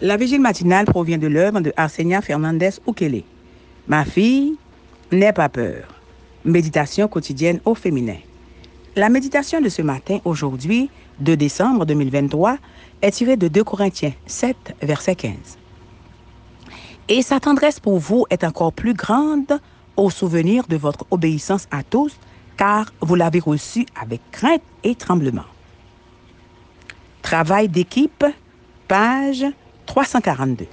La vigile matinale provient de l'œuvre de Arsenia Fernandez Ukele. Ma fille, n'aie pas peur. Méditation quotidienne au féminin. La méditation de ce matin, aujourd'hui, 2 décembre 2023, est tirée de 2 Corinthiens 7, verset 15. Et sa tendresse pour vous est encore plus grande au souvenir de votre obéissance à tous, car vous l'avez reçue avec crainte et tremblement. Travail d'équipe, page 342.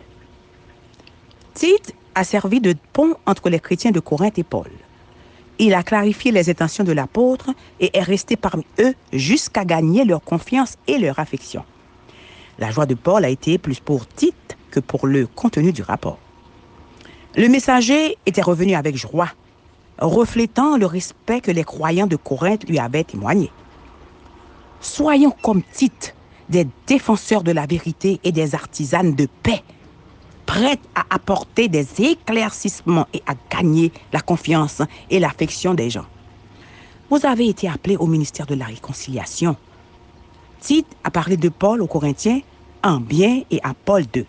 Tite a servi de pont entre les chrétiens de Corinthe et Paul. Il a clarifié les intentions de l'apôtre et est resté parmi eux jusqu'à gagner leur confiance et leur affection. La joie de Paul a été plus pour Tite que pour le contenu du rapport. Le messager était revenu avec joie, reflétant le respect que les croyants de Corinthe lui avaient témoigné. Soyons comme Tite, des défenseurs de la vérité et des artisanes de paix, prêtes à apporter des éclaircissements et à gagner la confiance et l'affection des gens. Vous avez été appelés au ministère de la réconciliation. Tite a parlé de Paul aux Corinthiens en bien et à Paul d'eux.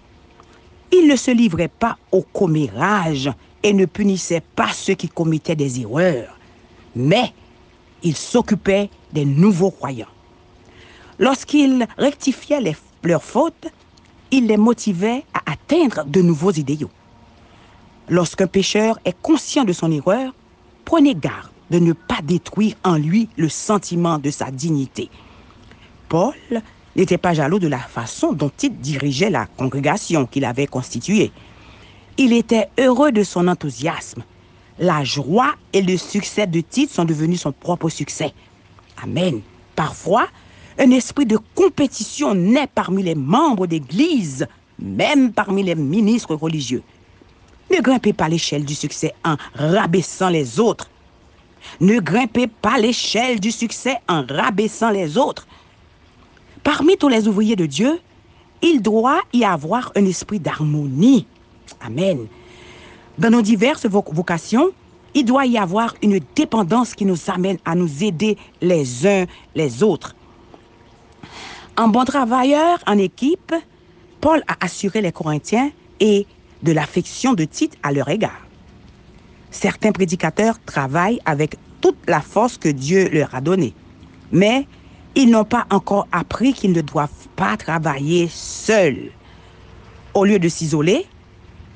Il ne se livrait pas au commérage et ne punissait pas ceux qui commettaient des erreurs, mais il s'occupait des nouveaux croyants. Lorsqu'il rectifiait les- leurs fautes, il les motivait à atteindre de nouveaux idéaux. Lorsqu'un pécheur est conscient de son erreur, prenez garde de ne pas détruire en lui le sentiment de sa dignité. Paul n'était pas jaloux de la façon dont il dirigeait la congrégation qu'il avait constituée. Il était heureux de son enthousiasme. La joie et le succès de Tite sont devenus son propre succès. Amen. Parfois, un esprit de compétition naît parmi les membres d'Église, même parmi les ministres religieux. Ne grimpez pas l'échelle du succès en rabaissant les autres. Ne grimpez pas l'échelle du succès en rabaissant les autres. Parmi tous les ouvriers de Dieu, il doit y avoir un esprit d'harmonie. Amen. Dans nos diverses vo- vocations, il doit y avoir une dépendance qui nous amène à nous aider les uns les autres. En bon travailleur en équipe, Paul a assuré les Corinthiens et de l'affection de Tite à leur égard. Certains prédicateurs travaillent avec toute la force que Dieu leur a donnée, mais ils n'ont pas encore appris qu'ils ne doivent pas travailler seuls. Au lieu de s'isoler,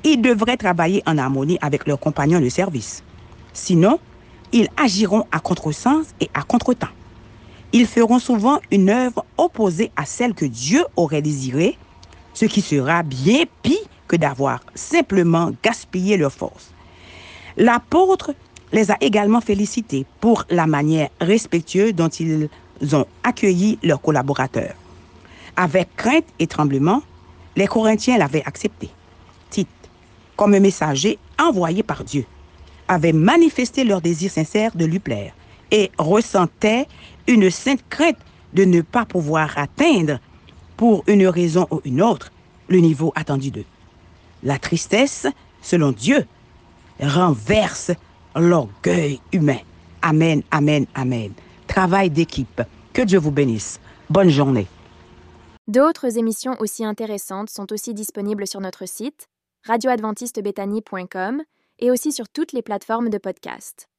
ils devraient travailler en harmonie avec leurs compagnons de service. Sinon, ils agiront à contresens et à contretemps. Ils feront souvent une œuvre opposée à celle que Dieu aurait désirée, ce qui sera bien pire que d'avoir simplement gaspillé leur force. L'apôtre les a également félicités pour la manière respectueuse dont ils ont accueilli leurs collaborateurs. Avec crainte et tremblement, les Corinthiens l'avaient accepté. Tite, comme un messager envoyé par Dieu, avait manifesté leur désir sincère de lui plaire et ressentait une sainte crainte de ne pas pouvoir atteindre, pour une raison ou une autre, le niveau attendu d'eux. La tristesse, selon Dieu, renverse l'orgueil humain. Amen, amen, amen. Travail d'équipe. Que Dieu vous bénisse. Bonne journée. D'autres émissions aussi intéressantes sont aussi disponibles sur notre site radioadventistebethany.com et aussi sur toutes les plateformes de podcast.